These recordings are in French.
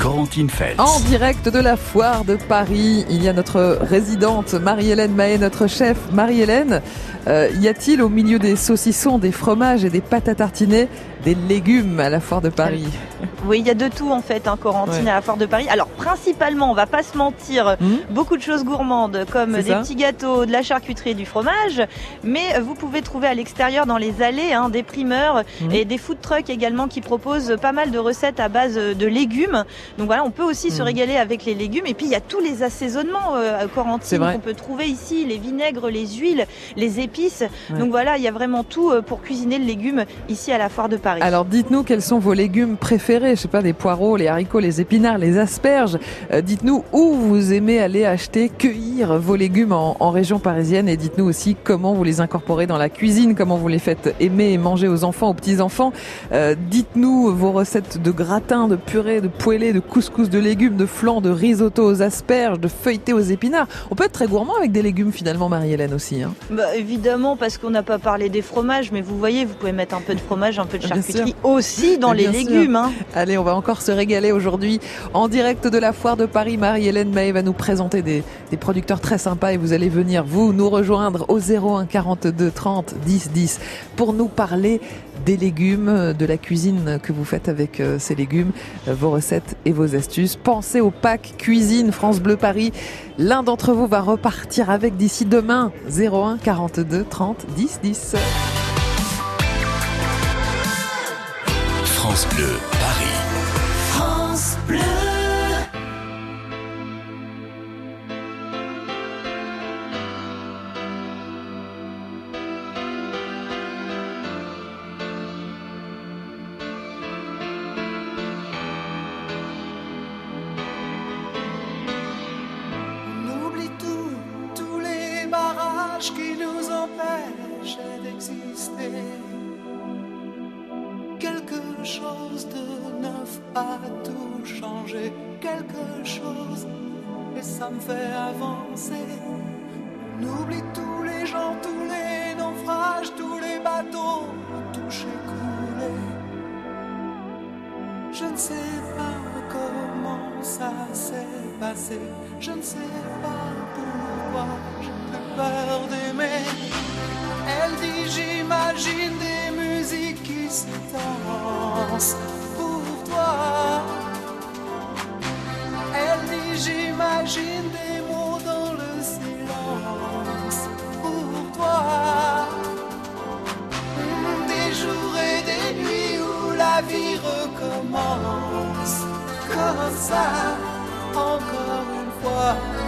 Corentine Feltz. En direct de la foire de Paris, il y a notre résidente Marie-Hélène Mahé, notre chef Marie-Hélène. Euh, y a-t-il au milieu des saucissons, des fromages et des pâtes à tartiner des légumes à la foire de Paris? Oui, il y a de tout en fait, hein, Corentine à la foire de Paris. Alors principalement, on va pas se mentir, Hmm beaucoup de choses gourmandes comme des petits gâteaux, de la charcuterie et du fromage. Mais vous pouvez trouver à l'extérieur dans les allées hein, des primeurs Mhm. et des food trucks également qui proposent pas mal de recettes à base de légumes. Donc voilà, on peut aussi se Mhm. régaler avec les légumes. Et puis il y a tous les assaisonnements euh, qu'on peut trouver ici, les vinaigres, les huiles, les épices. Ouais. Donc voilà, il y a vraiment tout euh, pour cuisiner le légume ici à la foire de Paris. Alors dites-nous quels sont vos légumes préférés, je sais pas, des poireaux, les haricots, les épinards, les asperges. Euh, dites-nous où vous aimez aller acheter, cueillir vos légumes en, en région parisienne et dites-nous aussi comment vous les incorporez dans la cuisine, comment vous les faites aimer et manger aux enfants, aux petits-enfants. Euh, dites-nous vos recettes de gratin, de purée, de poêlée, de couscous de légumes, de flan, de risotto aux asperges, de feuilleté aux épinards. On peut être très gourmand avec des légumes finalement, Marie-Hélène aussi. Hein. Bah, évidemment, parce qu'on n'a pas parlé des fromages, mais vous voyez, vous pouvez mettre un peu de fromage, un peu de charcuterie aussi dans les sûr. légumes. hein. Allez, on va encore se régaler aujourd'hui en direct de la foire de Paris. Marie-Hélène Mahé va nous présenter des, des producteurs très sympas et vous allez venir, vous, nous rejoindre au 01 42 30 10 10 pour nous parler des légumes, de la cuisine que vous faites avec euh, ces légumes, euh, vos recettes et vos astuces. Pensez au pack cuisine France Bleu Paris. L'un d'entre vous va repartir avec d'ici demain 01 42 30 10 10. France Bleu qui nous empêchent d'exister. Quelque chose de neuf a tout changé, quelque chose, et ça me fait avancer. On oublie tous les gens, tous les naufrages, tous les bateaux touchés, coulés. Je ne sais pas comment ça s'est passé. Je ne sais pas pourquoi Elle dit j'imagine des musiques qui se dansent pour toi. Elle dit j'imagine des mots dans le silence pour toi. Des jours et des nuits où la vie recommence comme ça, encore une fois.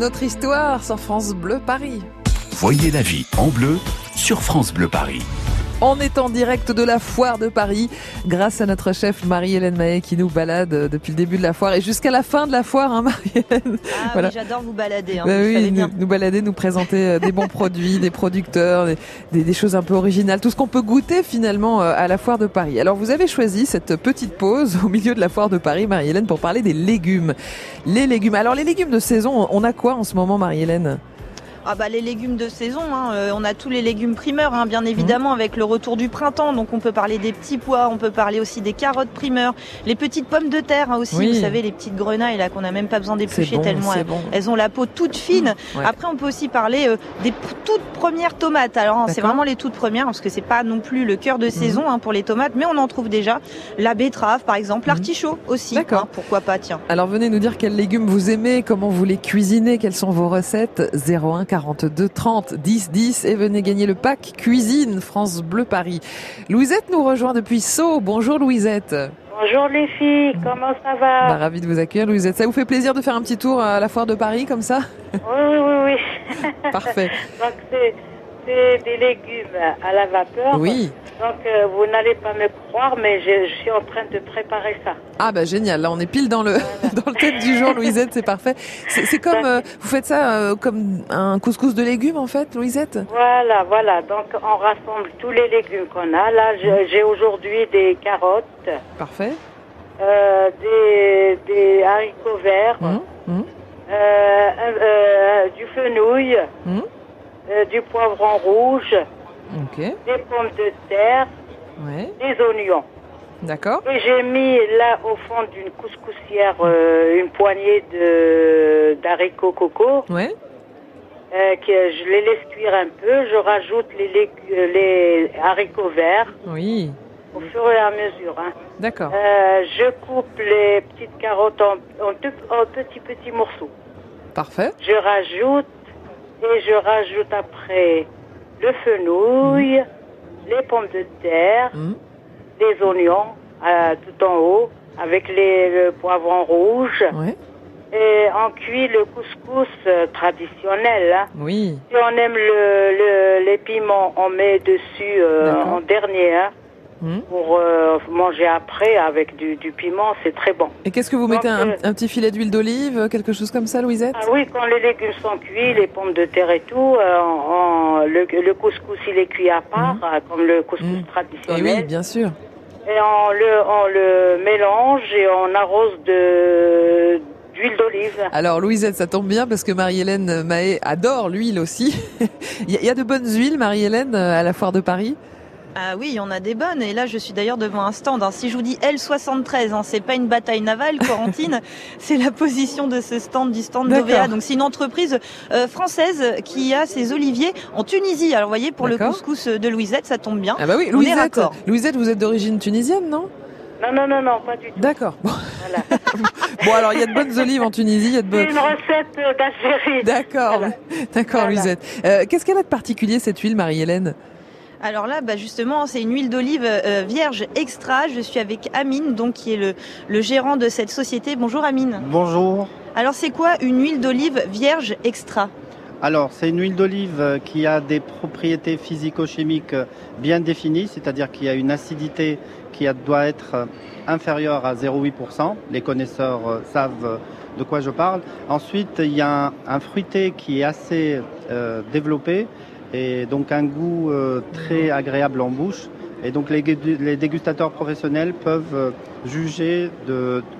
Une autre histoire sur France Bleu Paris. Voyez la vie en bleu sur France Bleu Paris. On est en direct de la foire de Paris grâce à notre chef Marie-Hélène Mahé qui nous balade euh, depuis le début de la foire et jusqu'à la fin de la foire, hein, Marie-Hélène. Ah Voilà. oui, j'adore vous balader. Hein, Bah vous oui, nous, balader, nous présenter euh, des bons produits, des producteurs, des, des- des choses un peu originales, tout ce qu'on peut goûter finalement euh, à la foire de Paris. Alors vous avez choisi cette petite pause au milieu de la foire de Paris, Marie-Hélène, pour parler des légumes. Les légumes. Alors les légumes de saison, on a quoi en ce moment, Marie-Hélène? Ah bah les légumes de saison, hein, euh, on a tous les légumes primeurs, hein, bien évidemment, avec le retour du printemps. Donc on peut parler des petits pois, on peut parler aussi des carottes primeurs, les petites pommes de terre hein, aussi. Oui. Vous savez les petites grenailles là qu'on n'a même pas besoin d'éplucher bon, tellement elles, bon. elles ont la peau toute fine. Ouais. Après on peut aussi parler euh, des toutes premières tomates. Alors c'est vraiment les toutes premières parce que c'est pas non plus le cœur de Mhm. saison hein, pour les tomates, mais on en trouve déjà. La betterave par exemple, Mhm. l'artichaut aussi. D'accord. pourquoi pas tiens. Alors venez nous dire quels légumes vous aimez, comment vous les cuisinez, quelles sont vos recettes 01 42 30 10 10 et venez gagner le pack cuisine France Bleu Paris. Louisette nous rejoint depuis Sceaux. Bonjour Louisette. Bonjour les filles, comment ça Bah, va ravi de vous accueillir Louisette. Ça vous fait plaisir de faire un petit tour à la foire de Paris comme ça? Oui, oui, oui. Parfait. Donc c'est des légumes à la vapeur. Oui. Donc euh, vous n'allez pas me croire, mais je, je suis en train de préparer ça. Ah bah génial, là on est pile dans le dans le thème du jour Louisette, c'est parfait. C'est comme euh, vous faites ça euh, comme un couscous de légumes en fait Louisette? Voilà, voilà. Donc on rassemble tous les légumes qu'on a. Là, je- j'ai aujourd'hui des carottes, Parfait. euh, des, des haricots verts, euh, euh, du fenouil, du poivron rouge, Des pommes de terre, Ouais. des oignons. D'accord. Et j'ai mis là au fond d'une couscoussière euh, une poignée de d'haricots coco Ouais. euh, que je les laisse cuire un peu. Je rajoute les, euh, les haricots verts Oui. au fur et à mesure. hein. D'accord. Euh, je coupe les petites carottes en, en petits petits morceaux. Parfait. Je rajoute et je rajoute après le fenouil, les pommes de terre, Hum. les oignons euh, tout en haut avec les, le poivron rouge Ouais. et on cuit le couscous euh, traditionnel. hein. Oui. Si on aime le, le- les piments, on met dessus euh, en dernier hein, Hum. pour euh, manger après avec du, du piment, c'est très bon. Et qu'est-ce que vous Donc, mettez un, euh, un petit filet d'huile d'olive, quelque chose comme ça, Louisette Ah oui, quand les légumes sont cuits, les pommes de terre et tout, euh, on- le, le couscous il est cuit à part, euh, comme le couscous. Eh traditionnel. oui, bien sûr. Et on le, on le mélange et on arrose de d'huile d'olive. Alors Louisette, ça tombe bien parce que Marie-Hélène Mahé adore l'huile aussi. Il y a de bonnes huiles, Marie-Hélène, à la foire de Paris? Ah oui, il y en a des bonnes. Et là, je suis d'ailleurs devant un stand. hein. Si je vous dis L73, hein, c'est pas une bataille navale, Corentine. c'est la position de ce stand du stand d'OVA. Donc c'est une entreprise euh, française qui a ses oliviers en Tunisie. Alors vous voyez, pour le couscous de Louisette, ça tombe bien. Ah bah oui, On est Louisette. vous êtes d'origine tunisienne, non? Non, non, non, non, pas du tout. D'accord. Bon, Voilà. bon, alors il y a de bonnes olives en Tunisie, il y a de C'est bonnes... une recette euh, d'Algérie. D'accord, Voilà. d'accord, Voilà. Louisette. Euh, Qu'est-ce qu'elle a de particulier cette huile, Marie-Hélène? Alors là, bah justement, c'est une huile d'olive euh, vierge extra. Je suis avec Amine, donc qui est le, le gérant de cette société. Bonjour Amine. Bonjour. Alors c'est quoi une huile d'olive vierge extra? Alors, c'est une huile d'olive euh, qui a des propriétés physico-chimiques euh, bien définies, c'est-à-dire qu'il y a une acidité qui doit être inférieure à 0,8%. Les connaisseurs savent de quoi je parle. Ensuite, il y a un, un fruité qui est assez euh, développé et donc un goût euh, très agréable en bouche. Et donc les, les dégustateurs professionnels peuvent euh, juger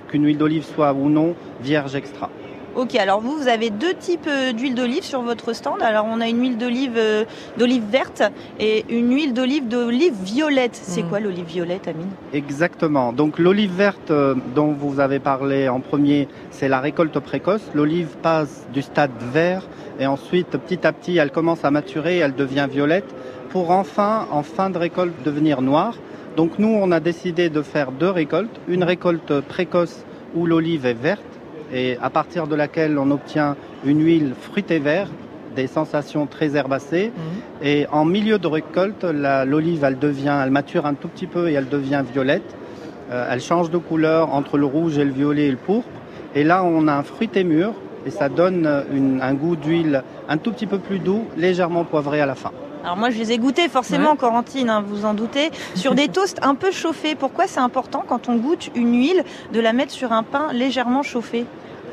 qu'une huile d'olive soit ou non vierge extra. Ok, alors vous, vous avez deux types euh, d'huile d'olive sur votre stand. Alors on a une huile d'olive euh, d'olive verte et une huile d'olive d'olive violette. C'est Mm. quoi l'olive violette, Amine? Exactement. Donc l'olive verte euh, dont vous avez parlé en premier, c'est la récolte précoce. L'olive passe du stade vert et ensuite petit à petit elle commence à maturer, elle devient violette pour enfin en fin de récolte devenir noire. Donc nous on a décidé de faire deux récoltes, une récolte précoce où l'olive est verte et à partir de laquelle on obtient une huile fruitée vert, des sensations très herbacées. Et en milieu de récolte, l'olive, elle devient, elle mature un tout petit peu et elle devient violette. Euh, elle change de couleur entre le rouge et le violet et le pourpre. Et là, on a un fruité mûr et ça donne une- un goût d'huile un tout petit peu plus doux, légèrement poivré à la fin. Alors moi je les ai goûtés forcément Ouais. Corentine, hein, vous en doutez, sur des toasts un peu chauffés. Pourquoi c'est important quand on goûte une huile de la mettre sur un pain légèrement chauffé?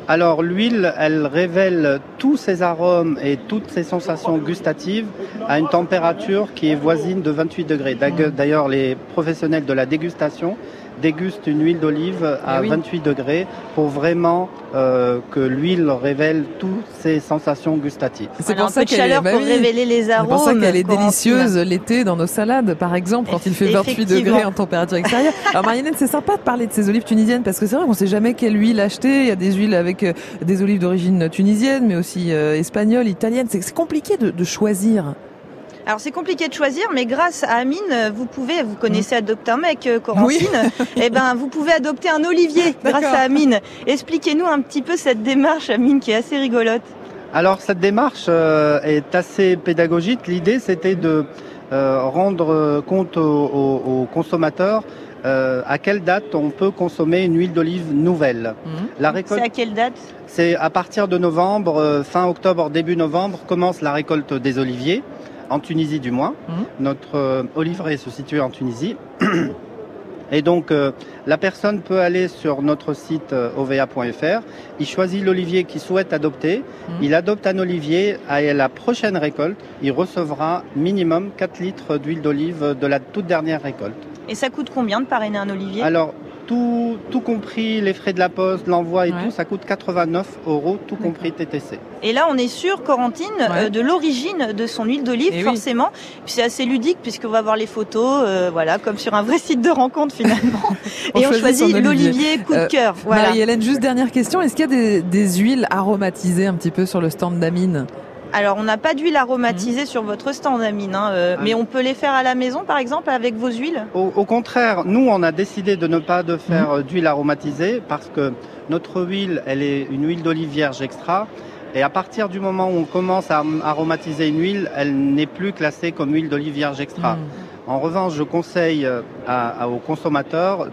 Alors l'huile, elle révèle tous ses arômes et toutes ses sensations gustatives à une température qui est voisine de 28 degrés. D'ailleurs- D'ailleurs, les professionnels de la dégustation dégustent une huile d'olive à Eh oui. 28 degrés pour vraiment euh, que l'huile révèle toutes ses sensations gustatives. C'est Voilà, pour ça qu'elle est, chaleur bah pour oui. révéler les C'est arômes. pour ça qu'elle est délicieuse l'été dans nos salades, par exemple, quand il fait 28 Effectivement. degrés en température extérieure. Alors Marianne, c'est sympa de parler de ces olives tunisiennes parce que c'est vrai qu'on sait jamais quelle huile acheter. Il y a des huiles avec euh, des olives d'origine tunisienne, mais aussi euh, espagnole, italienne. C'est c'est compliqué de, de choisir. Alors c'est compliqué de choisir, mais grâce à Amine, vous pouvez, vous connaissez adopter un mec, euh, Corentine, et ben vous pouvez adopter un olivier grâce à Amine. Expliquez-nous un petit peu cette démarche, Amine, qui est assez rigolote. Alors cette démarche euh, est assez pédagogique. L'idée c'était de euh, rendre compte aux, aux- aux consommateurs euh, à quelle date on peut consommer une huile d'olive nouvelle. La récolte, C'est à quelle date? C'est à partir de novembre, euh, fin octobre, début novembre, commence la récolte des oliviers, en Tunisie du moins. Mhm. Notre euh, oliveraie se situe en Tunisie. Et donc, euh, la personne peut aller sur notre site euh, ova.fr, il choisit l'olivier qu'il souhaite adopter, Mhm. il adopte un olivier, à la prochaine récolte, il recevra minimum 4 litres d'huile d'olive de la toute dernière récolte. Et ça coûte combien de parrainer un olivier? Alors, tout, tout compris les frais de la poste, l'envoi et Ouais. tout, ça coûte 89 euros, tout compris TTC. Et là, on est sûr, Corentine, Ouais. euh, de l'origine de son huile d'olive, Eh oui. forcément. Puis c'est assez ludique puisqu'on va voir les photos, euh, voilà, comme sur un vrai site de rencontre finalement. On Et on choisit l'olivier coup de Euh, cœur. Voilà. Marie-Hélène, juste dernière question. Est-ce qu'il y a des, des huiles aromatisées un petit peu sur le stand d'Amine? Alors, on n'a pas d'huile aromatisée sur votre stand, Amine, hein, euh, Ah. mais on peut les faire à la maison, par exemple, avec vos huiles? Au, au contraire, nous, on a décidé de ne pas de faire euh, d'huile aromatisée parce que notre huile, elle est une huile d'olive vierge extra. Et à partir du moment où on commence à aromatiser une huile, elle n'est plus classée comme huile d'olive vierge extra. Mm. En revanche, je conseille euh, à- à- aux consommateurs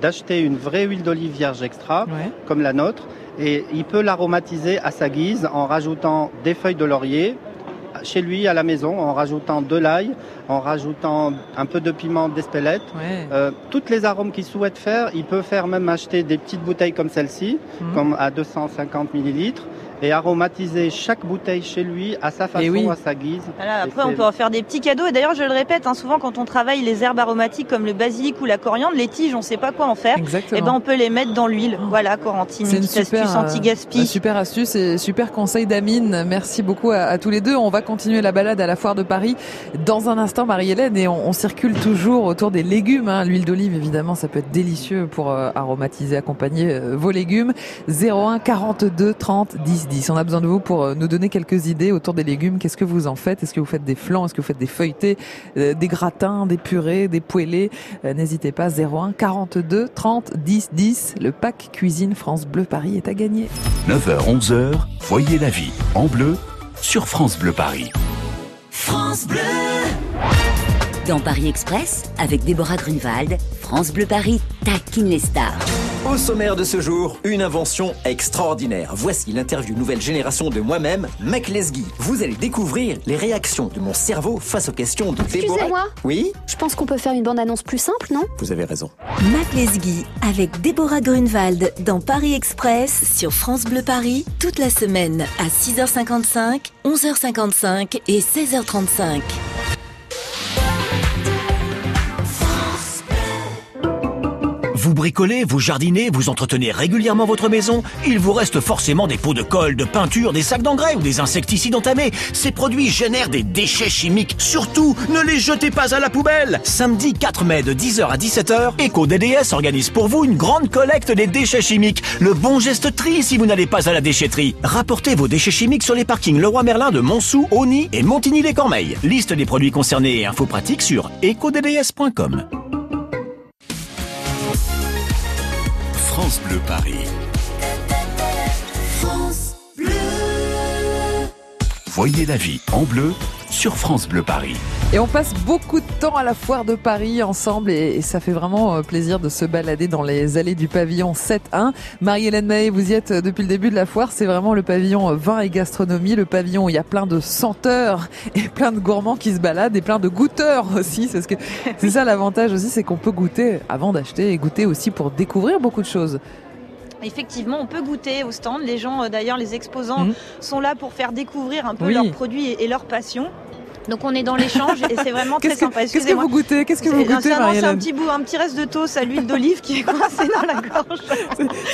d'acheter une vraie huile d'olive vierge extra, Ouais. comme la nôtre, et il peut l'aromatiser à sa guise en rajoutant des feuilles de laurier chez lui à la maison, en rajoutant de l'ail, en rajoutant un peu de piment d'espelette. Ouais. Euh, toutes les arômes qu'il souhaite faire, il peut faire même acheter des petites bouteilles comme celle-ci, Mhm. comme à 250 millilitres, et aromatiser chaque bouteille chez lui à sa façon, Eh oui. à sa guise. Voilà, après, on peut en faire des petits cadeaux. Et d'ailleurs, je le répète, hein, souvent quand on travaille les herbes aromatiques comme le basilic ou la coriandre, les tiges, on ne sait pas quoi en faire. Exactement. Et ben, on peut les mettre dans l'huile. Oh. Voilà, Corentine, C'est une petite super, astuce euh, anti-gaspi. Super astuce et super conseil d'Amine. Merci beaucoup à, à tous les deux. On va continuer la balade à la foire de Paris dans un instant, Marie-Hélène, et on, on circule toujours autour des légumes. hein. L'huile d'olive, évidemment, ça peut être délicieux pour euh, aromatiser, accompagner euh, vos légumes. 01 42 30 10 10. On a besoin de vous pour euh, nous donner quelques idées autour des légumes. Qu'est-ce que vous en faites? Est-ce que vous faites des flans Est-ce que vous faites des feuilletés, euh, des gratins, des purées, des poêlés Euh, N'hésitez pas. 01 42 30 10 10. Le pack cuisine France Bleu Paris est à gagner. 9h, 11h, voyez la vie en bleu sur France Bleu Paris. Dans Paris Express, avec Déborah Grunewald, France Bleu Paris taquine les stars. Au sommaire de ce jour, une invention extraordinaire. Voici l'interview nouvelle génération de moi-même, Mac Lesguy. Vous allez découvrir les réactions de mon cerveau face aux questions de Déborah. Excusez-moi, Oui, je pense qu'on peut faire une bande-annonce plus simple, non? Vous avez raison. Mac Lesguy avec Déborah Grunewald dans Paris Express sur France Bleu Paris toute la semaine à 6h55, 11h55 et 16h35. Vous bricolez, vous jardinez, vous entretenez régulièrement votre maison, il vous reste forcément des pots de colle, de peinture, des sacs d'engrais ou des insecticides entamés. Ces produits génèrent des déchets chimiques. Surtout, ne les jetez pas à la poubelle. Samedi 4 mai de 10h à 17h, EcoDDS organise pour vous une grande collecte des déchets chimiques. Le bon geste tri si vous n'allez pas à la déchetterie. Rapportez vos déchets chimiques sur les parkings Leroy Merlin de Montsou, Auny et Montigny-les-Cormeilles. Liste des produits concernés et infos pratiques sur ecodds.com. France Bleu Paris. Voyez la vie en bleu sur France Bleu Paris. Et on passe beaucoup de temps à la foire de Paris ensemble et, ça fait vraiment euh, plaisir de se balader dans les allées du pavillon 7-1. Marie-Hélène Mahé, vous y êtes euh, depuis le début de la foire. C'est vraiment le pavillon euh, vin et gastronomie, le pavillon où il y a plein de senteurs et plein de gourmands qui se baladent et plein de goûteurs aussi. C'est ce que c'est ça l'avantage aussi, c'est qu'on peut goûter avant d'acheter et goûter aussi pour découvrir beaucoup de choses. Effectivement, on peut goûter au stand. Les gens, d'ailleurs, les exposants mmh. sont là pour faire découvrir un peu leurs produits et leurs passions. Donc on est dans l'échange et c'est vraiment très sympa. Qu'est-ce que vous goûtez Qu'est-ce que vous goûtez, C'est un petit bout, un petit reste de toast à l'huile d'olive qui est coincé dans la gorge.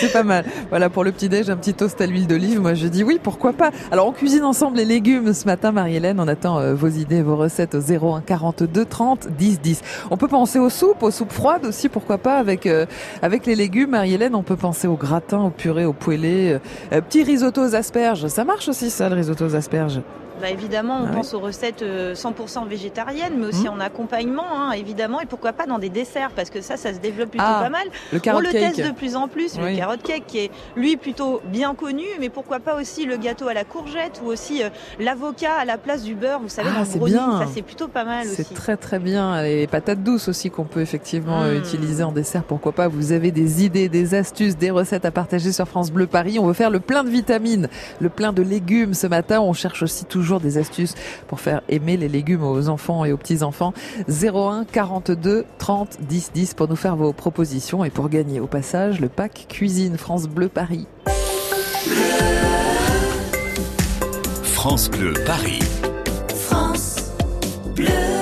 C'est pas mal. Voilà pour le petit déj, un petit toast à l'huile d'olive. Moi je dis oui, pourquoi pas. Alors on cuisine ensemble les légumes ce matin, Marie-Hélène. On attend euh, vos idées, vos recettes au 01 42 30 10 10. On peut penser aux soupes, aux soupes froides aussi, pourquoi pas avec euh, avec les légumes, Marie-Hélène. On peut penser au gratin, au purée, au poêlé, euh, petit risotto aux asperges. Ça marche aussi ça, le risotto aux asperges? Bah, évidemment, on ah pense aux recettes 100% euh, végétariennes, mais aussi mmh. en accompagnement, hein, évidemment, et pourquoi pas dans des desserts, parce que ça, ça se développe plutôt ah, pas mal. Le on le teste de plus en plus, le carrot cake, qui est lui plutôt bien connu, mais pourquoi pas aussi le gâteau à la courgette ou aussi euh, l'avocat à la place du beurre, vous savez, ah, dans le bien. ça c'est plutôt pas mal aussi. C'est très très bien. Les patates douces aussi qu'on peut effectivement euh, mmh. utiliser en dessert, pourquoi pas. Vous avez des idées, des astuces, des recettes à partager sur France Bleu Paris. On veut faire le plein de vitamines, le plein de légumes ce matin. On cherche aussi toujours des astuces pour faire aimer les légumes aux enfants et aux petits-enfants. 01 42 30 10 10 pour nous faire vos propositions et pour gagner au passage le pack cuisine France Bleu Paris. France Bleu Paris. France Bleu.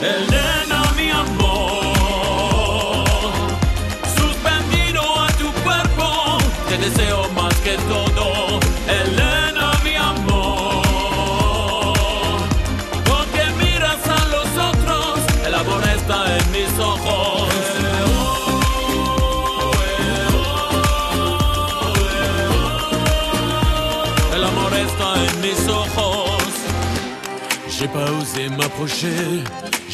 Elena, mi amor, suspendido a tu cuerpo, te deseo más que todo. Elena, mi amor, porque miras a los otros, el amor está en mis ojos. El amor está en mis ojos. J'ai pas osé m'approcher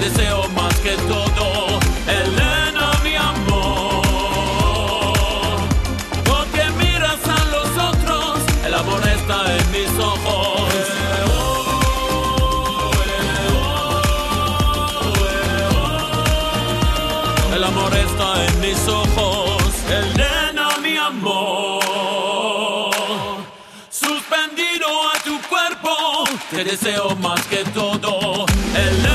deseo más que todo, Elena, mi amor. Porque miras a los otros, el amor está en mis ojos. El amor está en mis ojos, Elena, mi amor. Suspendido a tu cuerpo, te deseo más que todo, Elena.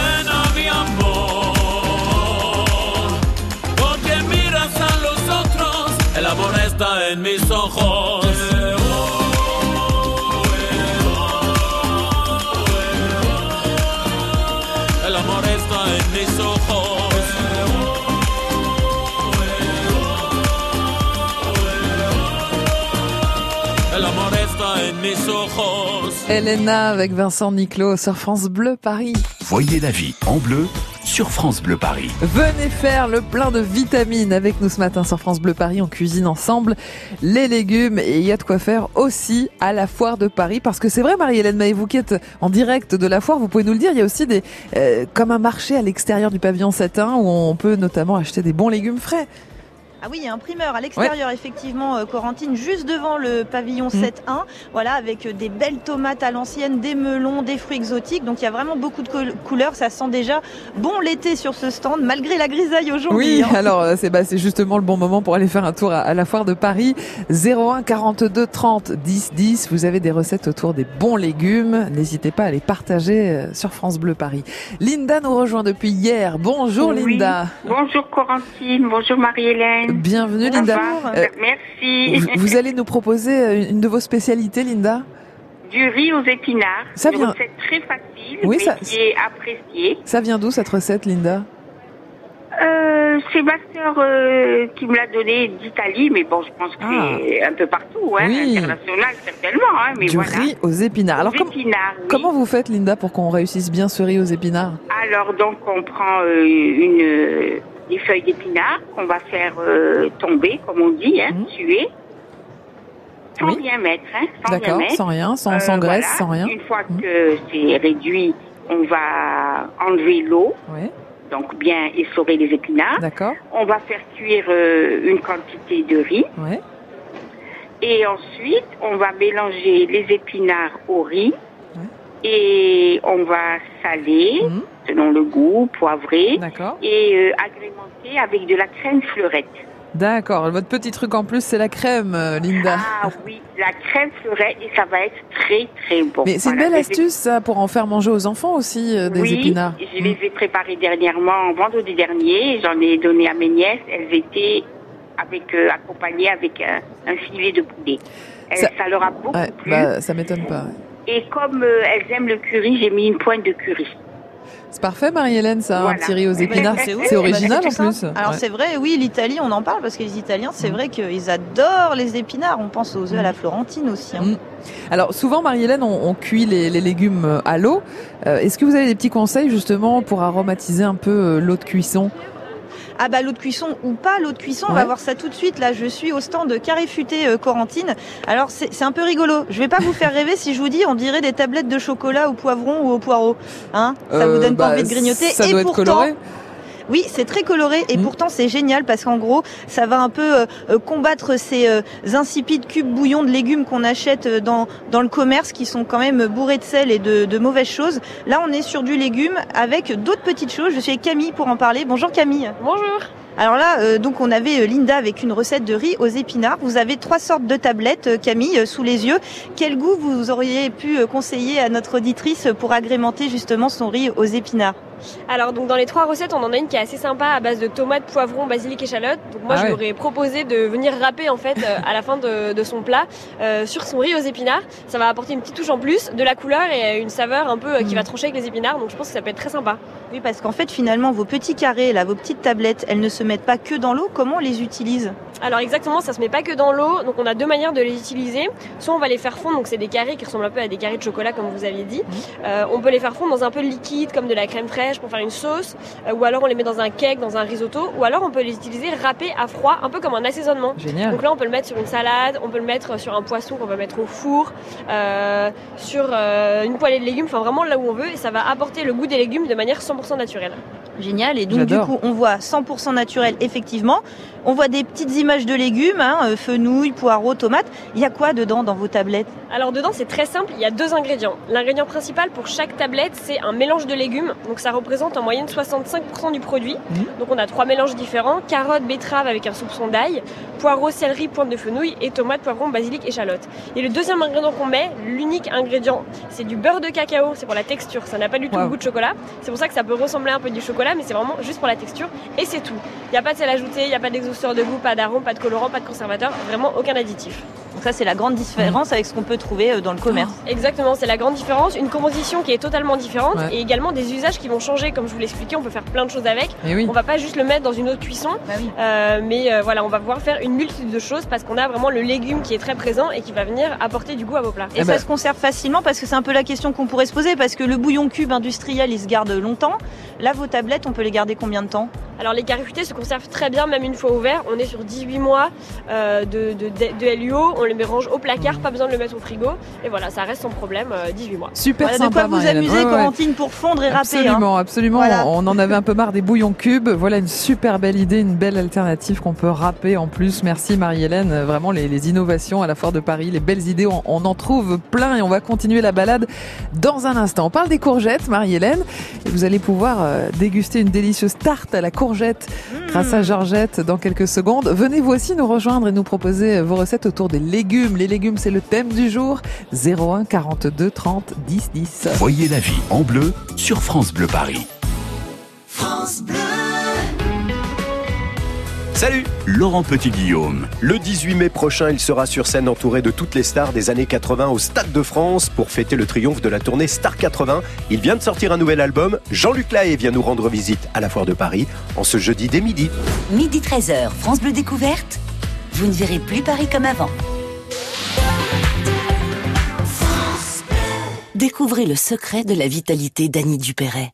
Ojos. El amor está en mis ojos. El amor está en mis ojos. Elena avec Vincent Niclot sur France Bleu Paris. Voyez la vie en bleu sur France Bleu Paris. Venez faire le plein de vitamines avec nous ce matin sur France Bleu Paris. On cuisine ensemble les légumes et il y a de quoi faire aussi à la foire de Paris parce que c'est vrai Marie-Hélène Maé, vous qui êtes en direct de la foire, vous pouvez nous le dire, il y a aussi des euh, comme un marché à l'extérieur du pavillon 7 où on peut notamment acheter des bons légumes frais. Ah oui, il y a un primeur à l'extérieur, effectivement, euh, Corentine, juste devant le pavillon 7-1. Voilà, avec euh, des belles tomates à l'ancienne, des melons, des fruits exotiques. Donc il y a vraiment beaucoup de couleurs. Ça sent déjà bon l'été sur ce stand, malgré la grisaille aujourd'hui. Oui, hein. alors euh, c'est bah, c'est justement le bon moment pour aller faire un tour à, à la foire de Paris. 01 42 30 10 10. Vous avez des recettes autour des bons légumes. N'hésitez pas à les partager euh, sur France Bleu Paris. Linda nous rejoint depuis hier. Bonjour Oui. Linda. Bonjour Corentine, bonjour Marie-Hélène. Bienvenue Linda. Euh, Merci. vous, vous allez nous proposer euh, une de vos spécialités Linda? Du riz aux épinards. Ça Une vient- recette très facile, Oui, mais ça- qui est appréciée. Ça vient d'où cette recette Linda? Euh, c'est ma sœur euh, qui me l'a donné d'Italie, mais bon, je pense que Ah. c'est un peu partout, hein, Oui. international certainement. Hein, mais Du voilà. riz aux épinards. Alors Aux com- épinards, oui. comment vous faites Linda pour qu'on réussisse bien ce riz aux épinards? Alors donc on prend euh, une des feuilles d'épinards qu'on va faire euh, tomber, comme on dit, hein, tuer, sans Mhm. Oui. rien mettre, hein, sans rien D'accord, mettre. sans rien, sans, Euh, sans graisse, voilà. sans rien. Une fois que c'est réduit, on va enlever l'eau, Ouais. donc bien essorer les épinards. D'accord. On va faire cuire euh, une quantité de riz. Ouais. Et ensuite, on va mélanger les épinards au riz. Et on va saler, selon le goût. D'accord. Et euh, agrémenter avec de la crème fleurette. D'accord. Votre petit truc en plus, c'est la crème, euh, Linda. Ah oui, la crème fleurette. Et ça va être très, très bon. Mais c'est une belle astuce, ça, pour en faire manger aux enfants aussi, euh, des oui, épinards. je les ai préparés dernièrement, vendredi dernier. J'en ai donné à mes nièces. Elles étaient avec, euh, accompagnées avec un, un filet de poulet. Elles- Ça- ça, leur a beaucoup Ouais, plu. bah, ça m'étonne pas. Et comme euh, elles aiment le curry, j'ai mis une pointe de curry. C'est parfait, Marie-Hélène, ça, un petit riz aux épinards. C'est C'est ouf, original bah, en plus. Alors Ouais. c'est vrai, oui, l'Italie, on en parle parce que les Italiens, c'est vrai qu'ils adorent les épinards. On pense aux œufs à la Florentine aussi. hein. Mm. Alors souvent, Marie-Hélène, on, on cuit les, les légumes euh, à l'eau. Euh, Est-ce que vous avez des petits conseils justement pour aromatiser un peu euh, l'eau de cuisson? Ah bah l'eau de cuisson ou pas l'eau de cuisson, on va voir ça tout de suite. Là, je suis au stand de Carré Futé euh, Corentine. Alors c'est c'est un peu rigolo. Je vais pas vous faire rêver si je vous dis on dirait des tablettes de chocolat au poivron ou au poireau. Hein? Ça Euh, vous donne pas bah, envie de grignoter. ça et doit être pourtant, coloré. Mm. Oui, c'est très coloré et pourtant c'est génial parce qu'en gros, ça va un peu euh, euh, combattre ces euh, insipides cubes bouillons de légumes qu'on achète dans, dans le commerce qui sont quand même bourrés de sel et de, de mauvaises choses. Là, on est sur du légume avec d'autres petites choses. Je suis avec Camille pour en parler. Bonjour Camille. Bonjour. Alors là, euh, donc on avait Linda avec une recette de riz aux épinards. Vous avez trois sortes de tablettes, Camille, sous les yeux. Quel goût vous auriez pu conseiller à notre auditrice pour agrémenter justement son riz aux épinards? Alors donc dans les trois recettes, on en a une qui est assez sympa à base de tomates, poivrons, basilic, échalote. Donc moi Ah je ouais. lui aurais proposé de venir râper en fait euh, à la fin de, de son plat euh, sur son riz aux épinards. Ça va apporter une petite touche en plus, de la couleur et une saveur un peu euh, qui va trancher avec les épinards. Donc je pense que ça peut être très sympa. Oui, parce qu'en fait, finalement, vos petits carrés, là, vos petites tablettes, elles ne se mettent pas que dans l'eau. Comment on les utilise? Alors exactement, ça se met pas que dans l'eau, donc on a deux manières de les utiliser. Soit on va les faire fondre, donc c'est des carrés qui ressemblent un peu à des carrés de chocolat comme vous aviez dit. Euh, on peut les faire fondre dans un peu de liquide comme de la crème fraîche pour faire une sauce, euh, ou alors on les met dans un cake, dans un risotto, ou alors on peut les utiliser râpés à froid, un peu comme un assaisonnement. Génial. Donc là on peut le mettre sur une salade, on peut le mettre sur un poisson qu'on va mettre au four, euh, sur euh, une poêlée de légumes, enfin vraiment là où on veut, et ça va apporter le goût des légumes de manière 100% naturelle. Génial. Et donc, du coup, on voit 100% naturel, effectivement. On voit des petites images de légumes, hein, fenouil, poireaux, tomates. Il y a quoi dedans dans vos tablettes? Alors dedans c'est très simple, il y a deux ingrédients. L'ingrédient principal pour chaque tablette c'est un mélange de légumes, donc ça représente en moyenne 65% du produit. Donc on a trois mélanges différents, carottes, betterave avec un soupçon d'ail, poireaux, céleri, pointe de fenouil et tomates, poivrons, basilic, échalote. Et le deuxième ingrédient qu'on met, l'unique ingrédient, c'est du beurre de cacao, c'est pour la texture, ça n'a pas du tout Wow. le goût de chocolat. C'est pour ça que ça peut ressembler un peu du chocolat, mais c'est vraiment juste pour la texture et c'est tout. Il n'y a pas de sel ajouté, il n'y a pas d'exhausteur de goût, pas d'arôme, pas de colorant, pas de conservateur, vraiment aucun additif. Donc ça, c'est la grande différence avec ce qu'on peut trouver euh, dans le commerce. Exactement, c'est la grande différence. Une composition qui est totalement différente Ouais. et également des usages qui vont changer. Comme je vous l'expliquais, on peut faire plein de choses avec. Eh oui. On va pas juste le mettre dans une autre cuisson, Euh, mais euh, voilà, on va pouvoir faire une multitude de choses parce qu'on a vraiment le légume qui est très présent et qui va venir apporter du goût à vos plats. Et ça se conserve facilement parce que c'est un peu la question qu'on pourrait se poser parce que le bouillon cube industriel il se garde longtemps. Là vos tablettes on peut les garder combien de temps? Alors les carifutés se conservent très bien même une fois ouverts. On est sur 18 mois euh, de, de, de, LUO, on les range au placard, pas besoin de le mettre au frigo. Et voilà, ça reste sans problème, 18 mois. Super voilà, sympa. De quoi vous amuser, Corentine, pour fondre et râper. Absolument, hein. absolument. Voilà. On en avait un peu marre des bouillons cubes. Voilà une super belle idée, une belle alternative qu'on peut râper en plus. Merci Marie-Hélène. Vraiment les, les, innovations à la Foire de Paris, les belles idées, on, on, en trouve plein et on va continuer la balade dans un instant. On parle des courgettes, Marie-Hélène, et vous allez pouvoir euh, déguster une délicieuse tarte à la courgette mmh. grâce à Georgette dans quelques secondes. Venez vous aussi nous rejoindre et nous proposer vos recettes autour des légumes. Les légumes, c'est le thème du jour. 01 42 30 10 10. Voyez la vie en bleu sur France Bleu Paris. France Bleu. Salut Laurent Petit-Guillaume. Le 18 mai prochain, il sera sur scène entouré de toutes les stars des années 80 au Stade de France pour fêter le triomphe de la tournée Star 80. Il vient de sortir un nouvel album. Jean-Luc Lahaye vient nous rendre visite à la Foire de Paris en ce jeudi dès midi. Midi 13h, France Bleu Découverte. Vous ne verrez plus Paris comme avant. Découvrez le secret de la vitalité d'Annie Dupéret.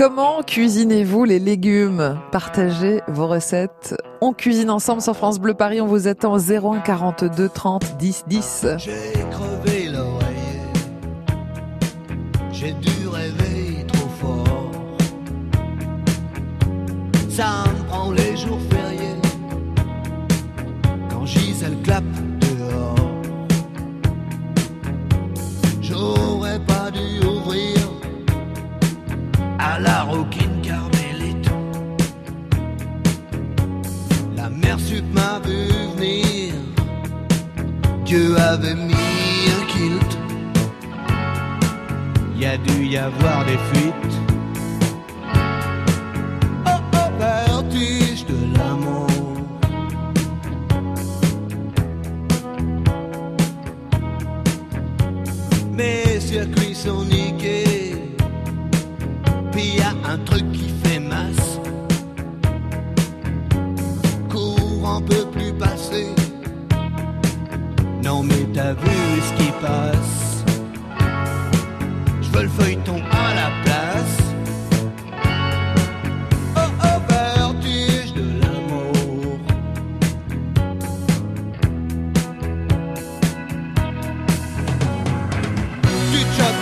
Comment cuisinez-vous les légumes? Partagez vos recettes. On cuisine ensemble sur France Bleu Paris. On vous attend 01 42 30 10 10. J'ai crevé l'oreiller. J'ai dû rêver trop fort. Ça me prend les jours fériés. Quand Gisèle clappe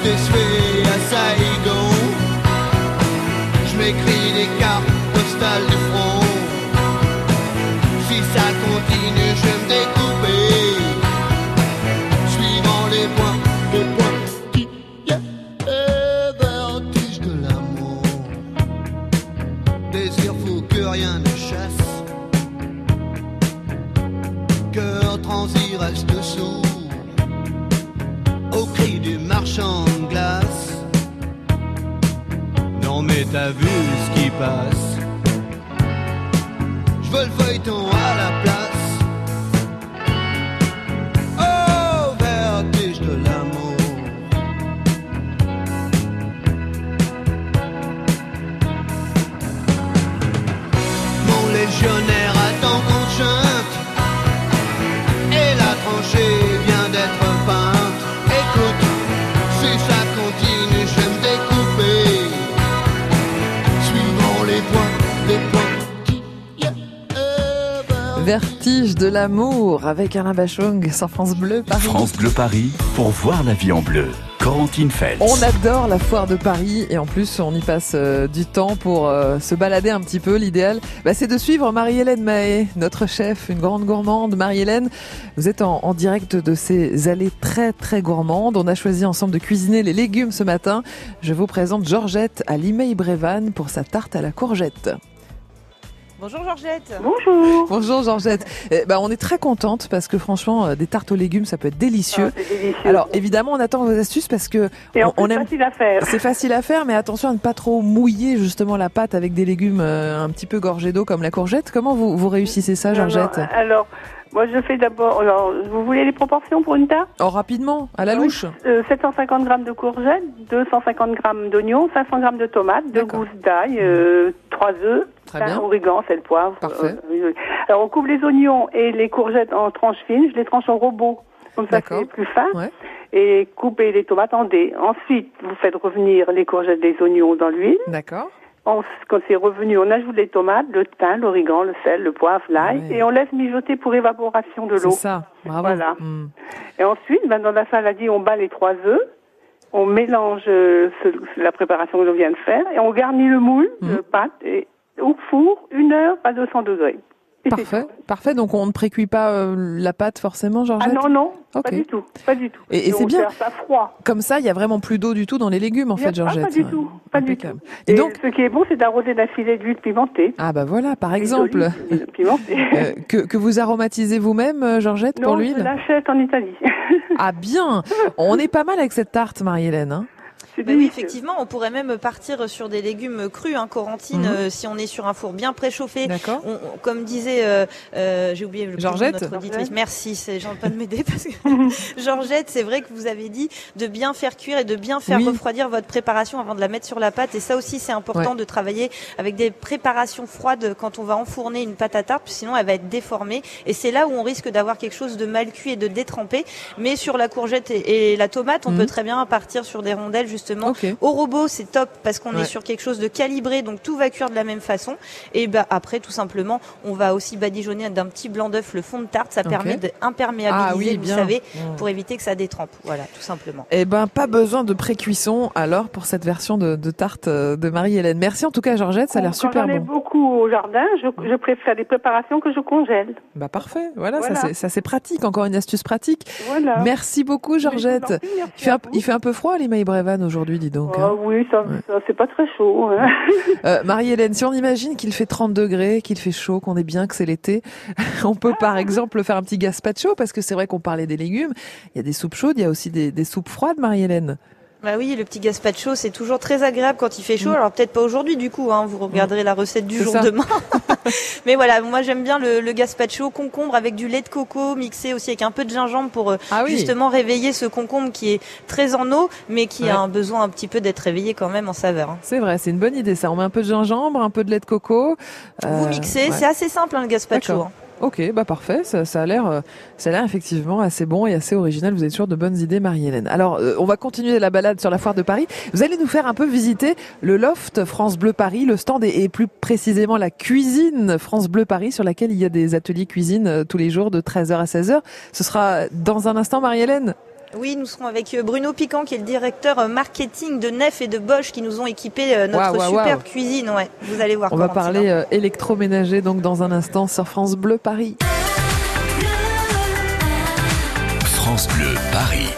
Cheveux à Saigon. Je m'écris des cartes postales du front. Si ça continue, je me découper. Passe. Je veux le feuilleton de l'amour avec Alain Bachung sur France Bleu Paris. France Bleu Paris pour voir la vie en bleu. Corentine. On adore la foire de Paris et en plus on y passe euh, du temps pour euh, se balader un petit peu. L'idéal, bah, c'est de suivre Marie-Hélène Mahé, notre chef, une grande gourmande. Marie-Hélène, vous êtes en, en direct de ces allées très très gourmandes. On a choisi ensemble de cuisiner les légumes ce matin. Je vous présente Georgette à Limay Brévan pour sa tarte à la courgette. Bonjour Georgette. Bonjour. Bonjour Georgette. Eh ben, on est très contente parce que franchement, euh, des tartes aux légumes, ça peut être délicieux. Ah, c'est délicieux. Alors évidemment, on attend vos astuces parce que Et on, aime. facile à faire. C'est facile à faire, mais attention à ne pas trop mouiller justement la pâte avec des légumes euh, un petit peu gorgés d'eau comme la courgette. Comment vous, vous réussissez ça, Georgette? Alors, moi je fais d'abord. Alors, vous voulez les proportions pour une tarte? Oh, rapidement, à la Oui. louche. Euh, 750 grammes de courgettes, 250 grammes d'oignons, 500 grammes de tomates, deux gousses d'ail, euh, trois œufs, Très bien. origan, sel, poivre. Parfait. euh, alors on coupe les oignons et les courgettes en tranches fines. Je les tranche en robot, comme ça c'est plus fin. Et coupez les tomates en dés. Ensuite, vous faites revenir les courgettes des oignons dans l'huile. D'accord. On- quand c'est revenu, on ajoute les tomates, le thym, l'origan, le sel, le poivre, l'ail, et on laisse mijoter pour évaporation de l'eau. C'est ça. Bravo. Voilà. Hmm. Et ensuite, ben, dans la saladie, on bat les trois œufs, on mélange euh, ce- la préparation que l'on vient de faire, et on garnit le moule de pâte et au four une heure à 200 degrés. Parfait. Parfait. Donc on ne précuit pas euh, la pâte forcément, Ah Georgette non, non, Ok. pas du tout, pas du tout. Et, et c'est bien. ça froid. Comme ça, il y a vraiment plus d'eau du tout dans les légumes, en fait, Georgette. Ah, pas du tout, pas du tout. Et, Et donc, ce qui est bon, c'est d'arroser d'un filet d'huile pimentée. ah bah voilà, par exemple, euh, que, que vous aromatisez vous-même, euh, Georgette, pour non, je l'huile? l'achète en Italie. Ah bien On est pas mal avec cette tarte, Marie-Hélène. hein. Bah oui, effectivement, on pourrait même partir sur des légumes crus, hein, Corentine, Mhm. euh, si on est sur un four bien préchauffé. D'accord. Comme disait, euh, euh, j'ai oublié le de Georgette notre auditrice. Merci, c'est de m'aider parce que Georgette, c'est vrai que vous avez dit de bien faire cuire et de bien faire Oui. refroidir votre préparation avant de la mettre sur la pâte. Et ça aussi, c'est important Ouais. de travailler avec des préparations froides quand on va enfourner une pâte à tarte, sinon elle va être déformée. Et c'est là où on risque d'avoir quelque chose de mal cuit et de détrempé. Mais sur la courgette et, et la tomate, on Mhm. peut très bien partir sur des rondelles justement Au robot, c'est top parce qu'on Ouais. est sur quelque chose de calibré, donc tout va cuire de la même façon. Et bah après, tout simplement, on va aussi badigeonner d'un petit blanc d'œuf le fond de tarte. Ça permet d'imperméabiliser, Ah oui, vous bien. savez, Mm. pour éviter que ça détrempe. Voilà, tout simplement. Eh ben, pas besoin de pré-cuisson alors pour cette version de, de tarte euh, de Marie-Hélène. Merci en tout cas, Georgette, ça a l'air super j'en ai bon. beaucoup au jardin, je, je préfère des préparations que je congèle. Bah parfait, voilà, Voilà. ça c'est- pratique, encore une astuce pratique. Voilà. Merci beaucoup, Georgette. merci Il fait, un, il fait un peu froid à l'Email Brevan aujourd'hui, dis donc. Ah hein. oui, ça, ça, c'est pas très chaud. hein. Euh, Marie-Hélène, si on imagine qu'il fait 30 degrés, qu'il fait chaud, qu'on est bien, que c'est l'été, on peut par exemple faire un petit gazpacho parce que c'est vrai qu'on parlait des légumes. Il y a des soupes chaudes, il y a aussi des, des soupes froides, Marie-Hélène. Bah oui, le petit gazpacho, c'est toujours très agréable quand il fait chaud. Alors peut-être pas aujourd'hui du coup, hein, vous regarderez la recette du Mm. Jour ça. demain. Mais voilà, moi j'aime bien le, le gazpacho concombre avec du lait de coco mixé aussi avec un peu de gingembre pour euh, Ah oui. justement réveiller ce concombre qui est très en eau, mais qui Ouais. a un besoin un petit peu d'être réveillé quand même en saveur. hein. C'est vrai, c'est une bonne idée ça. On met un peu de gingembre, un peu de lait de coco. Vous Euh, mixez, ouais. c'est assez simple hein, le gazpacho. Ok, bah parfait, ça, ça a l'air, euh, ça a l'air effectivement assez bon et assez original. Vous êtes sûr de bonnes idées, Marie-Hélène. Alors, euh, on va continuer la balade sur la foire de Paris. Vous allez nous faire un peu visiter le loft France Bleu Paris, le stand et, et plus précisément la cuisine France Bleu Paris, sur laquelle il y a des ateliers cuisine euh, tous les jours de 13h à 16h. Ce sera dans un instant, Marie-Hélène. Oui, nous serons avec euh, Bruno Piquant, qui est le directeur euh, marketing de Nef et de Bosch, qui nous ont équipé euh, notre waouh. cuisine. Ouais, vous allez voir. On va parler euh, électroménager donc dans un instant sur France Bleu Paris. France Bleu Paris.